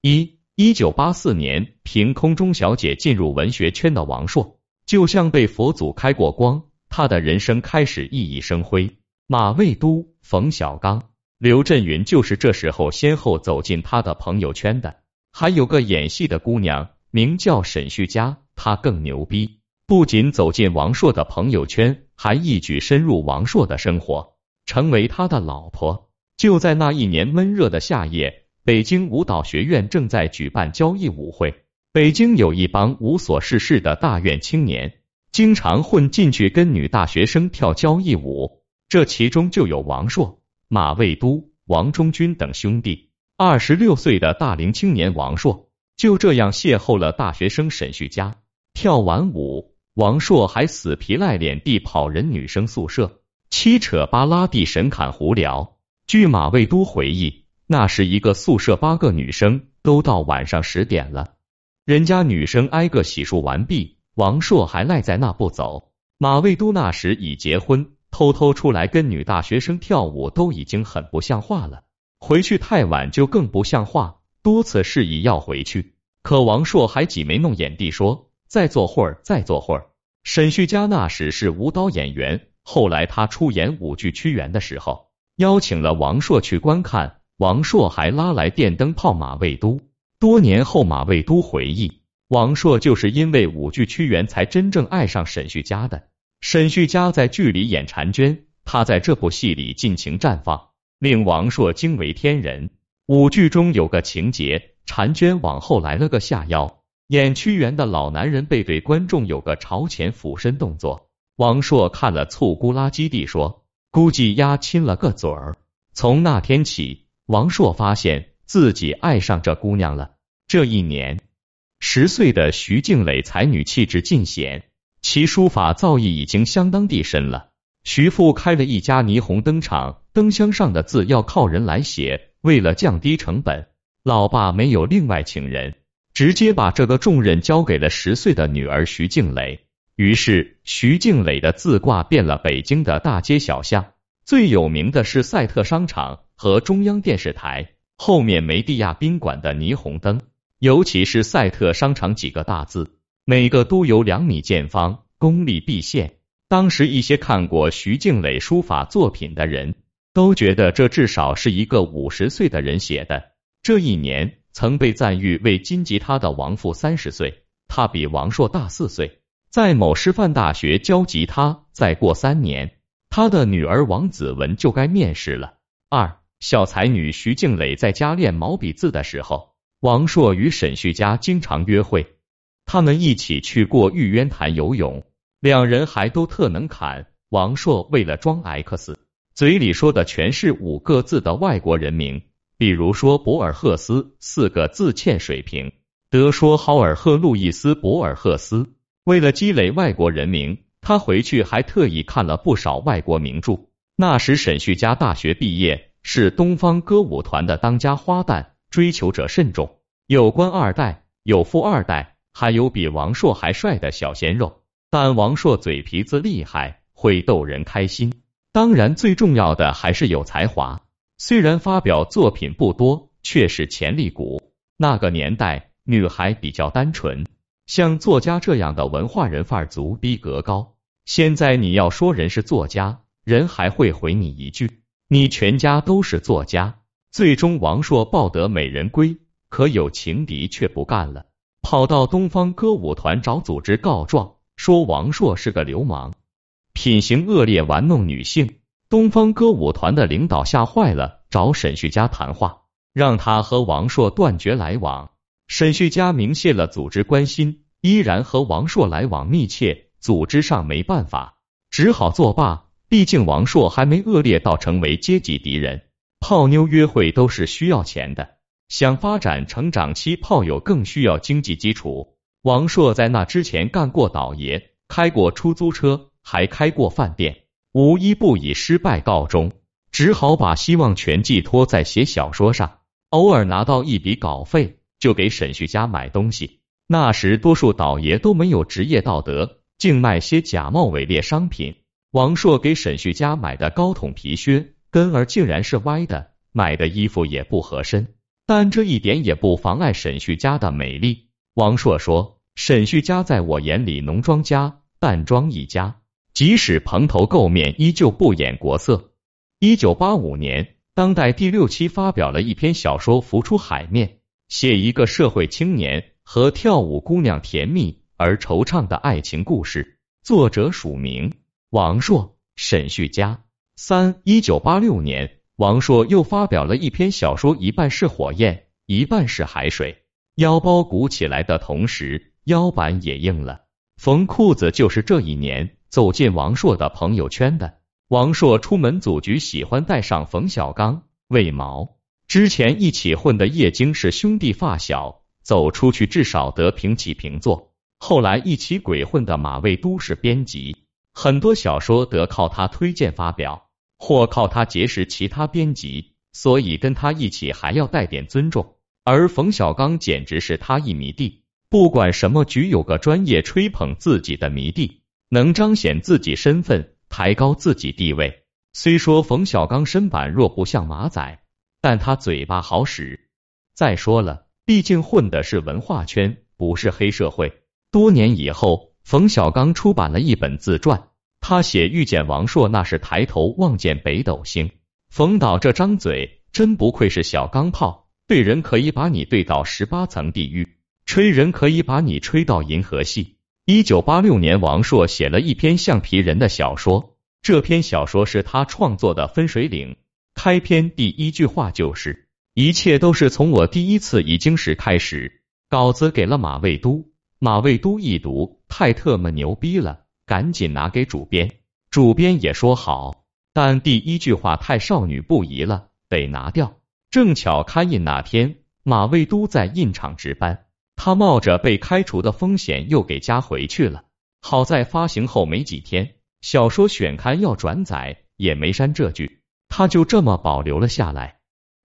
一，一九八四年，凭空中小姐进入文学圈的王朔，就像被佛祖开过光，他的人生开始熠熠生辉。马未都、冯小刚、刘震云就是这时候先后走进他的朋友圈的。还有个演戏的姑娘，名叫沈旭佳，她更牛逼，不仅走进王朔的朋友圈，还一举深入王朔的生活，成为他的老婆。就在那一年闷热的夏夜，北京舞蹈学院正在举办交谊舞会。北京有一帮无所事事的大院青年，经常混进去跟女大学生跳交谊舞。这其中就有王朔、马未都、王中军等兄弟。二十六岁的大龄青年王朔就这样邂逅了大学生沈旭佳。跳完舞，王朔还死皮赖脸地跑人女生宿舍，七扯八拉地神侃胡聊。据马未都回忆，那是一个宿舍八个女生，都到晚上十点了，人家女生挨个洗漱完毕，王硕还赖在那不走。马未都那时已结婚。偷偷出来跟女大学生跳舞都已经很不像话了，回去太晚就更不像话。多次示意要回去，可王硕还挤眉弄眼地说：“再坐会儿，再坐会儿。”沈旭佳那时是舞蹈演员，后来他出演舞剧《屈原》的时候，邀请了王朔去观看，王朔还拉来电灯泡马未都。多年后，马未都回忆，王朔就是因为舞剧《屈原》才真正爱上沈旭佳的。沈旭佳在剧里演婵娟，她在这部戏里尽情绽放，令王朔惊为天人。舞剧中有个情节，婵娟往后来了个下腰，演屈原的老男人背对观众有个朝前俯身动作。王朔看了醋咕啦叽地说：“估计丫亲了个嘴儿。”从那天起，王朔发现自己爱上这姑娘了。这一年，十岁的徐静蕾才女气质尽显。其书法造诣已经相当地深了。徐父开了一家霓虹灯厂，灯箱上的字要靠人来写。为了降低成本，老爸没有另外请人，直接把这个重任交给了十岁的女儿徐静蕾。于是，徐静蕾的字挂遍了北京的大街小巷。最有名的是赛特商场和中央电视台后面梅地亚宾馆的霓虹灯，尤其是赛特商场几个大字。每个都有两米见方，功力毕现。当时一些看过徐静蕾书法作品的人都觉得这至少是一个五十岁的人写的。这一年曾被赞誉为金吉他的王父三十岁，他比王朔大四岁，在某师范大学教吉他。再过三年，他的女儿王子文就该面试了。二小才女徐静蕾在家练毛笔字的时候，王朔与沈旭佳经常约会。他们一起去过玉渊潭游泳，两人还都特能侃。王朔为了装 X，嘴里说的全是五个字的外国人名，比如说博尔赫斯四个字欠水平，得说豪尔赫路易斯博尔赫斯。为了积累外国人名，他回去还特意看了不少外国名著。那时沈旭佳大学毕业，是东方歌舞团的当家花旦，追求者甚众，有官二代，有富二代。还有比王朔还帅的小鲜肉，但王朔嘴皮子厉害，会逗人开心。当然，最重要的还是有才华。虽然发表作品不多，却是潜力股。那个年代，女孩比较单纯，像作家这样的文化人范儿足，逼格高。现在你要说人是作家，人还会回你一句：“你全家都是作家。”最终，王朔抱得美人归，可有情敌却不干了。跑到东方歌舞团找组织告状，说王朔是个流氓，品行恶劣，玩弄女性。东方歌舞团的领导吓坏了，找沈旭佳谈话，让他和王朔断绝来往。沈旭佳明谢了组织关心，依然和王朔来往密切。组织上没办法，只好作罢。毕竟王朔还没恶劣到成为阶级敌人。泡妞约会都是需要钱的。想发展成长期泡友更需要经济基础。王朔在那之前干过倒爷，开过出租车，还开过饭店，无一不以失败告终，只好把希望全寄托在写小说上。偶尔拿到一笔稿费，就给沈旭家买东西。那时多数倒爷都没有职业道德，竟卖些假冒伪劣商品。王朔给沈旭家买的高筒皮靴跟儿竟然是歪的，买的衣服也不合身。但这一点也不妨碍沈旭家的美丽。王朔说：“沈旭家在我眼里浓妆家、淡妆一家，即使蓬头垢面，依旧不掩国色。”一九八五年，当代第六期发表了一篇小说《浮出海面》，写一个社会青年和跳舞姑娘甜蜜而惆怅的爱情故事，作者署名王朔、沈旭家。三一九八六年，王朔又发表了一篇小说，一半是火焰，一半是海水。腰包鼓起来的同时，腰板也硬了。缝裤子就是这一年走进王朔的朋友圈的。王朔出门组局喜欢带上冯小刚、魏毛，之前一起混的叶京是兄弟发小，走出去至少得平起平坐。后来一起鬼混的马未都是编辑，很多小说得靠他推荐发表，或靠他结识其他编辑，所以跟他一起还要带点尊重。而冯小刚简直是他一迷弟，不管什么局有个专业吹捧自己的迷弟，能彰显自己身份。抬高自己地位。虽说冯小刚身板弱不像马仔，但他嘴巴好使。再说了，毕竟混的是文化圈，不是黑社会。多年以后，冯小刚出版了一本自传，他写遇见王朔那是抬头望见北斗星。冯导这张嘴真不愧是小钢炮，对人可以把你对到十八层地狱，吹人可以把你吹到银河系。一九八六年，王朔写了一篇橡皮人的小说。这篇小说是他创作的《分水岭》。开篇第一句话就是：“一切都是从我第一次已经时开始。”稿子给了马未都，马未都一读，太特么牛逼了，赶紧拿给主编。主编也说好，但第一句话太少女不宜了，得拿掉。正巧刊印那天，马未都在印厂值班。他冒着被开除的风险又给加回去了。好在发行后没几天，小说选刊要转载也没删这句，他就这么保留了下来。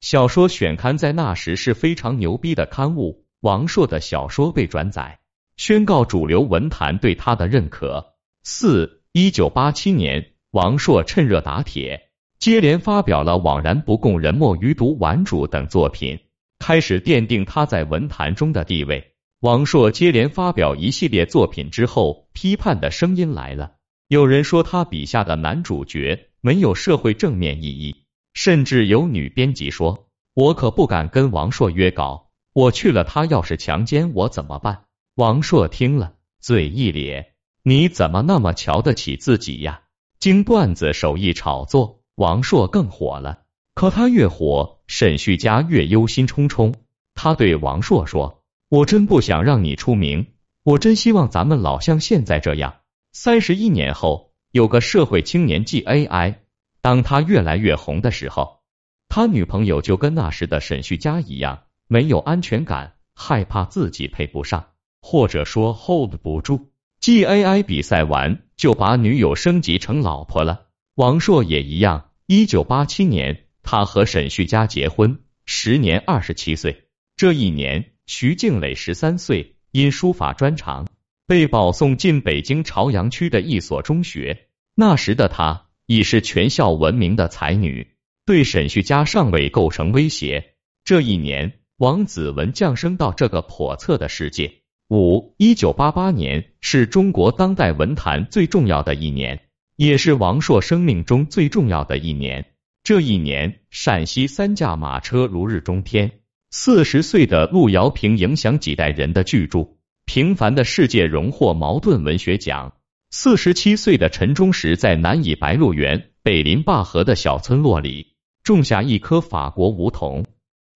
小说选刊在那时是非常牛逼的刊物，王朔的小说被转载，宣告主流文坛对他的认可。四一九八七年，王朔趁热打铁，接连发表了《枉然不共人莫余毒》《顽主》等作品。开始奠定他在文坛中的地位。王朔接连发表一系列作品之后，批判的声音来了。有人说他笔下的男主角没有社会正面意义，甚至有女编辑说：“我可不敢跟王朔约稿，我去了，他要是强奸我怎么办？”王朔听了，嘴一咧：“你怎么那么瞧得起自己呀？”经段子手艺炒作，王朔更火了。可他越火，沈旭家越忧心忡忡。他对王朔说：“我真不想让你出名，我真希望咱们老像现在这样。”三十一年后，有个社会青年 GAI，当他越来越红的时候，他女朋友就跟那时的沈旭家一样，没有安全感，害怕自己配不上，或者说 hold 不住。G AI 比赛完就把女友升级成老婆了。王朔也一样，一九八七年。他和沈旭佳结婚，时年二十七岁。这一年，徐静蕾十三岁，因书法专长，被保送进北京朝阳区的一所中学。那时的她已是全校闻名的才女，对沈旭佳尚未构成威胁。这一年，王子文降生到这个叵测的世界。五一九八八年是中国当代文坛最重要的一年，也是王朔生命中最重要的一年。这一年，陕西三驾马车如日中天。四十岁的路遥平影响几代人的巨著《平凡的世界》荣获茅盾文学奖。四十七岁的陈忠实在南以白鹿原北临灞河的小村落里种下一棵法国梧桐，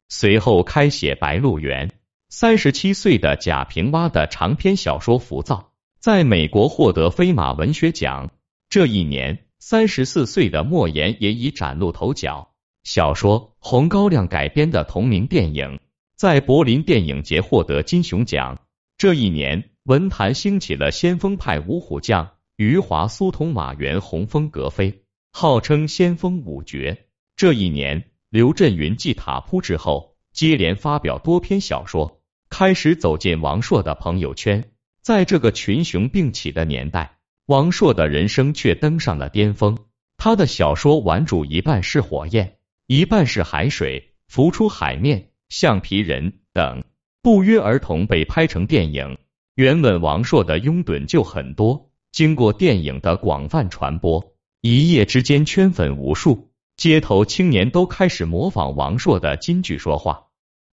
随后开写《白鹿原》。三十七岁的贾平凹的长篇小说《浮躁》在美国获得飞马文学奖。这一年。三十四岁的莫言也已崭露头角，小说《红高粱》改编的同名电影在柏林电影节获得金熊奖。这一年，文坛兴起了先锋派五虎将：余华、苏童、马原、洪峰、格非，号称先锋五绝。这一年，刘震云继塔扑之后，接连发表多篇小说，开始走进王朔的朋友圈。在这个群雄并起的年代。王朔的人生却登上了巅峰。他的小说《顽主》一半是火焰，一半是海水，浮出海面，橡皮人等，不约而同被拍成电影。原本王朔的拥趸就很多，经过电影的广泛传播，一夜之间圈粉无数，街头青年都开始模仿王朔的金句说话，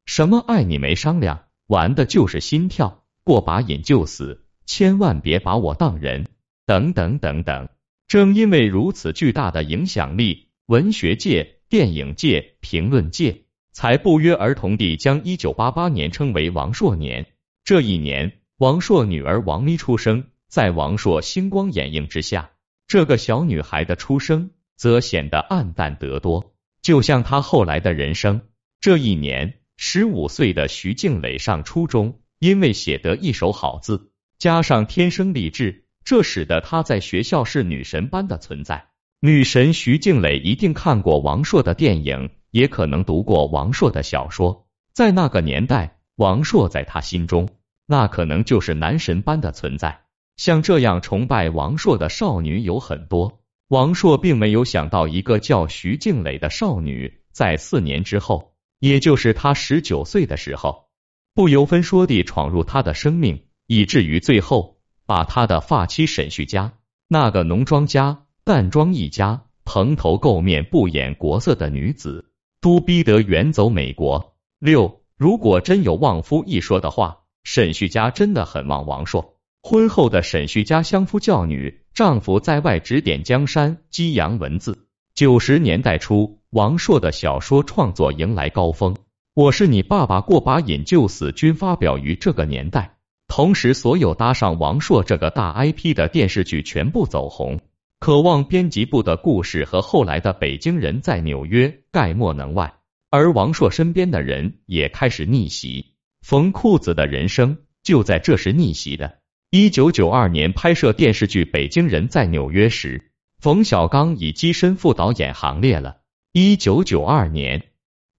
什么爱你没商量，玩的就是心跳，过把瘾就死，千万别把我当人，等等等等。正因为如此巨大的影响力，文学界、电影界、评论界才不约而同地将一九八八年称为王朔年。这一年，王朔女儿王咪出生，在王朔星光掩映之下，这个小女孩的出生则显得暗淡得多，就像她后来的人生。这一年，十五岁的徐静蕾上初中，因为写得一手好字，加上天生丽质。这使得她在学校是女神般的存在。女神徐静蕾一定看过王朔的电影，也可能读过王朔的小说。在那个年代，王朔在她心中，那可能就是男神般的存在。像这样崇拜王朔的少女有很多。王朔并没有想到，一个叫徐静蕾的少女，在四年之后，也就是他十九岁的时候，不由分说地闯入他的生命，以至于最后。把他的发妻沈旭佳，那个浓妆家、淡妆一家、蓬头垢面、不掩国色的女子，都逼得远走美国。六，如果真有旺夫一说的话，沈旭佳真的很旺王朔。婚后的沈旭佳相夫教女，丈夫在外指点江山，激扬文字。九十年代初，王朔的小说创作迎来高峰，《我是你爸爸》过把瘾就死均发表于这个年代。同时，所有搭上王朔这个大 IP 的电视剧全部走红，渴望编辑部的故事和后来的北京人在纽约概莫能外。而王朔身边的人也开始逆袭，冯裤子的人生就在这时逆袭的。一九九二年拍摄电视剧《北京人在纽约》时，冯小刚已跻身副导演行列了。一九九二年，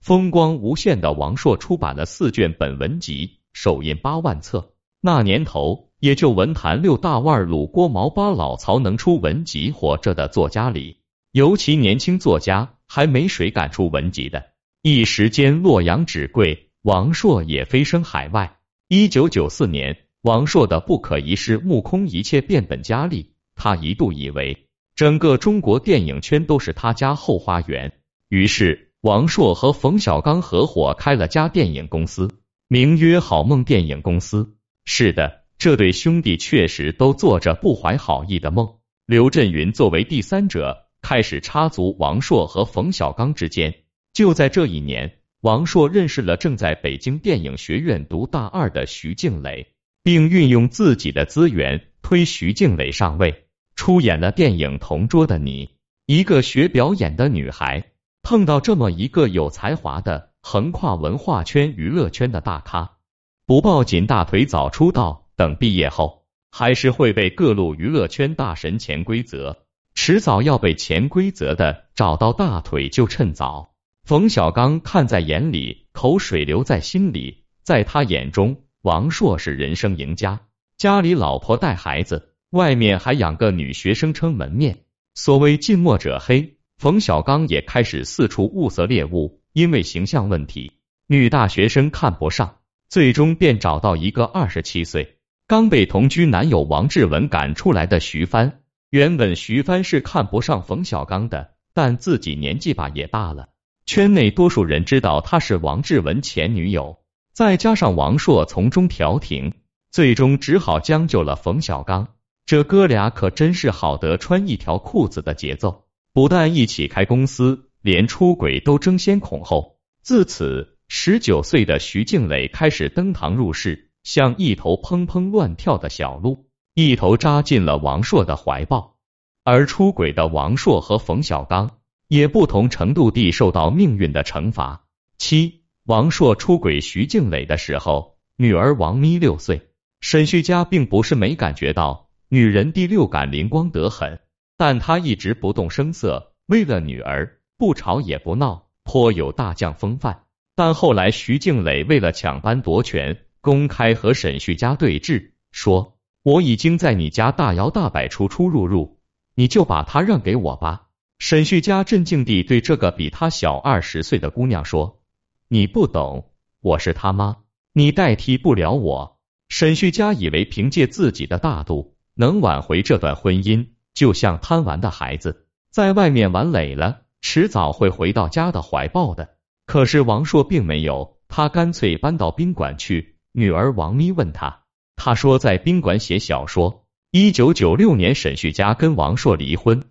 风光无限的王朔出版了四卷本文集，首印八万册。那年头，也就文坛六大腕鲁郭毛巴老曹能出文集活着的作家里，尤其年轻作家还没谁敢出文集的。一时间洛阳纸贵，王朔也飞升海外。一九九四年，王朔的不可一世目空一切变本加厉，他一度以为整个中国电影圈都是他家后花园。于是，王朔和冯小刚合伙开了家电影公司，名曰好梦电影公司。是的，这对兄弟确实都做着不怀好意的梦。刘震云作为第三者，开始插足王朔和冯小刚之间。就在这一年，王朔认识了正在北京电影学院读大二的徐静蕾，并运用自己的资源推徐静蕾上位，出演了电影《同桌的你》。一个学表演的女孩，碰到这么一个有才华的、横跨文化圈、娱乐圈的大咖。不抱紧大腿早出道，等毕业后还是会被各路娱乐圈大神潜规则，迟早要被潜规则的找到大腿就趁早。冯小刚看在眼里，口水流在心里，在他眼中，王朔是人生赢家，家里老婆带孩子，外面还养个女学生撑门面。所谓近墨者黑，冯小刚也开始四处物色猎物，因为形象问题，女大学生看不上。最终便找到一个二十七岁、刚被同居男友王志文赶出来的徐帆。原本徐帆是看不上冯小刚的，但自己年纪吧也大了，圈内多数人知道他是王志文前女友，再加上王朔从中调停，最终只好将就了冯小刚。这哥俩可真是好得穿一条裤子的节奏，不但一起开公司，连出轨都争先恐后。自此。十九岁的徐静蕾开始登堂入室，像一头砰砰乱跳的小鹿，一头扎进了王朔的怀抱。而出轨的王朔和冯小刚也不同程度地受到命运的惩罚。七，王朔出轨徐静蕾的时候，女儿王咪六岁。沈旭佳并不是没感觉到女人第六感灵光得很，但他一直不动声色，为了女儿不吵也不闹，颇有大将风范。但后来，徐静蕾为了抢班夺权，公开和沈旭佳对峙，说：“我已经在你家大摇大摆出出入入，你就把他让给我吧。”沈旭佳镇静地对这个比他小二十岁的姑娘说：“你不懂，我是他妈，你代替不了我。沈旭家以为凭借自己的大度能挽回这段婚姻，就像贪玩的孩子，在外面玩累了，迟早会回到家的怀抱的。可是王硕并没有，他干脆搬到宾馆去。女儿王咪问他，他说在宾馆写小说。一九九六年，沈旭家跟王硕离婚，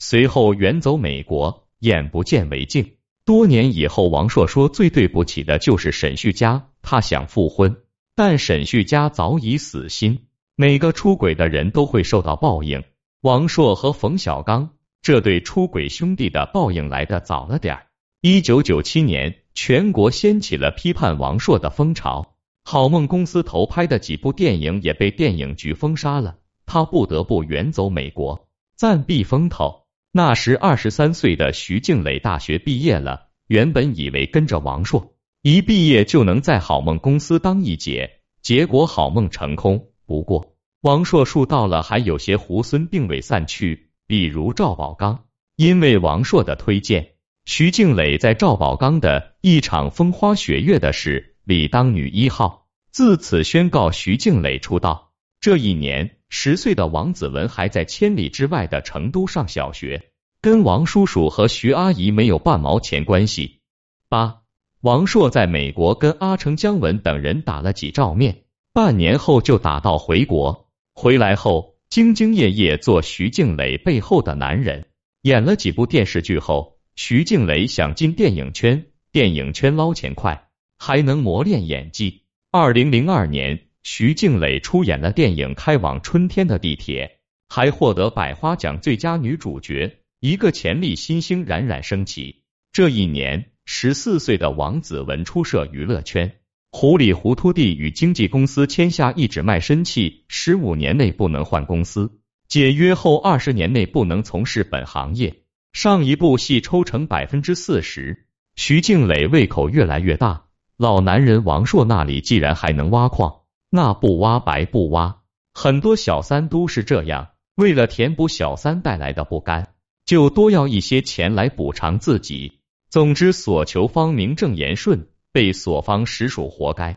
随后远走美国，眼不见为净。多年以后，王硕说最对不起的就是沈旭家，他想复婚，但沈旭家早已死心。每个出轨的人都会受到报应。王朔和冯小刚这对出轨兄弟的报应来的早了点儿。一九九七年，全国掀起了批判王朔的风潮，好梦公司投拍的几部电影也被电影局封杀了，他不得不远走美国，暂避风头。那时二十三岁的徐静蕾大学毕业了，原本以为跟着王朔一毕业就能在好梦公司当一姐，结果好梦成空。不过王硕树到了，还有些猢狲并未散去，比如赵宝刚。因为王硕的推荐，徐静蕾在赵宝刚的一场风花雪月的事里当女一号，自此宣告徐静蕾出道。这一年。十岁的王子文还在千里之外的成都上小学，跟王叔叔和徐阿姨没有半毛钱关系。八，王硕在美国跟阿城、姜文等人打了几照面，半年后就打道回国。回来后，兢兢业业做徐静蕾背后的男人，演了几部电视剧后，徐静蕾想进电影圈，电影圈捞钱快，还能磨练演技。二零零二年。徐静蕾出演了电影《开往春天的地铁》，还获得百花奖最佳女主角。一个潜力新星冉冉升起。这一年，十四岁的王子文出涉娱乐圈，糊里糊涂地与经纪公司签下一纸卖身契，十五年内不能换公司，解约后二十年内不能从事本行业，上一部戏抽成百分之四十。徐静蕾胃口越来越大，老男人王朔那里既然还能挖矿。那不挖白不挖，很多小三都是这样，为了填补小三带来的不甘，就多要一些钱来补偿自己。总之，所求方名正言顺，被所方实属活该。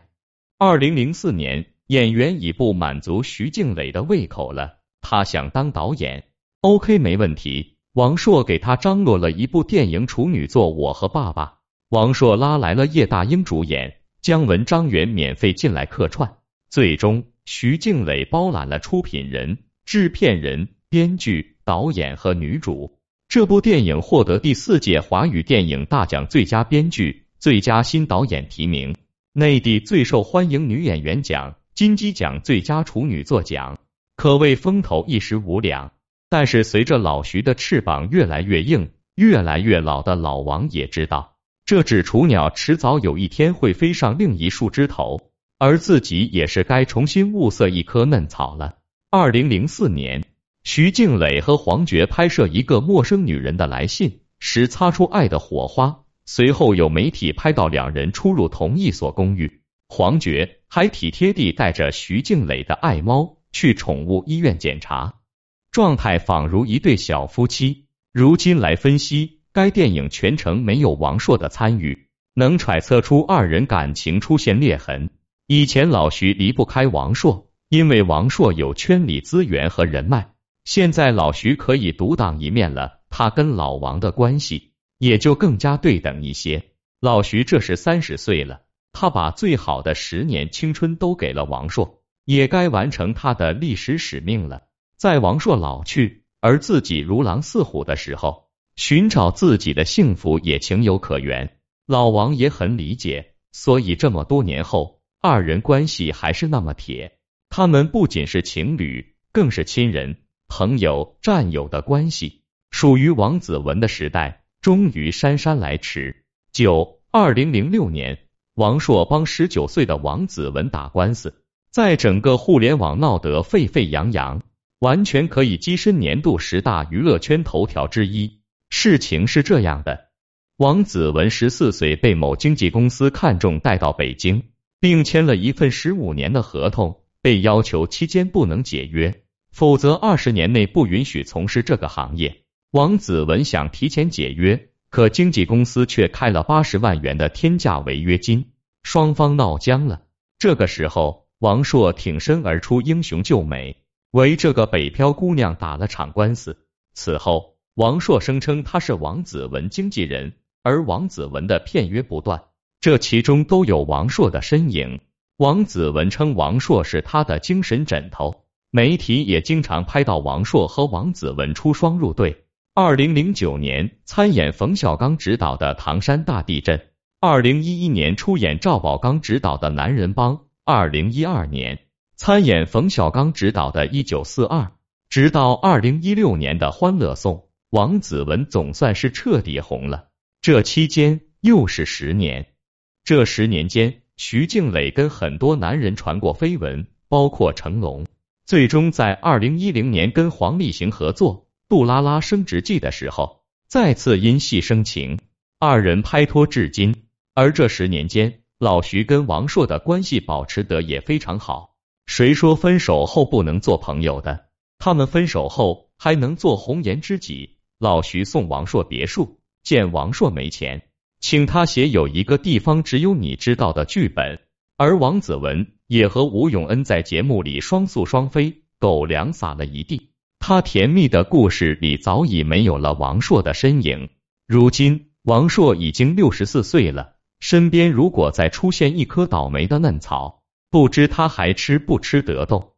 二零零四年，演员已不满足徐静蕾的胃口了，他想当导演，OK 没问题。王朔给他张罗了一部电影处女作《我和爸爸》，王朔拉来了叶大鹰主演，姜文、张元免费进来客串。最终，徐静蕾包揽了出品人、制片人、编剧、导演和女主。这部电影获得第四届华语电影大奖最佳编剧、最佳新导演提名，内地最受欢迎女演员奖、金鸡奖最佳处女作奖，可谓风头一时无两。但是，随着老徐的翅膀越来越硬，越来越老的老王也知道，这只雏鸟迟早有一天会飞上另一树枝头。而自己也是该重新物色一棵嫩草了。二零零四年，徐静蕾和黄觉拍摄一个陌生女人的来信时擦出爱的火花，随后有媒体拍到两人出入同一所公寓，黄觉还体贴地带着徐静蕾的爱猫去宠物医院检查，状态仿如一对小夫妻。如今来分析，该电影全程没有王朔的参与，能揣测出二人感情出现裂痕。以前老徐离不开王朔，因为王朔有圈里资源和人脉。现在老徐可以独当一面了，他跟老王的关系也就更加对等一些。老徐这是三十岁了，他把最好的十年青春都给了王朔，也该完成他的历史使命了。在王朔老去，而自己如狼似虎的时候，寻找自己的幸福也情有可原。老王也很理解，所以这么多年后。二人关系还是那么铁，他们不仅是情侣，更是亲人、朋友、战友的关系。属于王子文的时代终于姗姗来迟。九二零零六年，王朔帮十九岁的王子文打官司，在整个互联网闹得沸沸扬扬，完全可以跻身年度十大娱乐圈头条之一。事情是这样的，王子文十四岁被某经纪公司看中，带到北京。并签了一份十五年的合同，被要求期间不能解约，否则二十年内不允许从事这个行业。王子文想提前解约，可经纪公司却开了八十万元的天价违约金，双方闹僵了。这个时候，王朔挺身而出，英雄救美，为这个北漂姑娘打了场官司。此后，王朔声称他是王子文经纪人，而王子文的片约不断，这其中都有王朔的身影。王子文称王朔是他的精神枕头，媒体也经常拍到王朔和王子文出双入对。二零零九年参演冯小刚执导的《唐山大地震》。二零一一年出演赵宝刚执导的《男人帮》，二零一二年参演冯小刚执导的《一九四二》，直到二零一六年的《欢乐颂》，王子文总算是彻底红了。这期间又是十年，这十年间，徐静蕾跟很多男人传过绯闻，包括成龙。最终在二零一零年跟黄立行合作《杜拉拉升职记》的时候，再次因戏生情，二人拍拖至今。而这十年间，老徐跟王朔的关系保持得也非常好。谁说分手后不能做朋友的？他们分手后还能做红颜知己。老徐送王朔别墅，见王朔没钱，请他写有一个地方只有你知道的剧本。而王子文也和吴永恩在节目里双宿双飞，狗粮撒了一地。他甜蜜的故事里早已没有了王朔的身影。如今，王朔已经六十四岁了。身边如果再出现一棵倒霉的嫩草，不知他还吃不吃得动。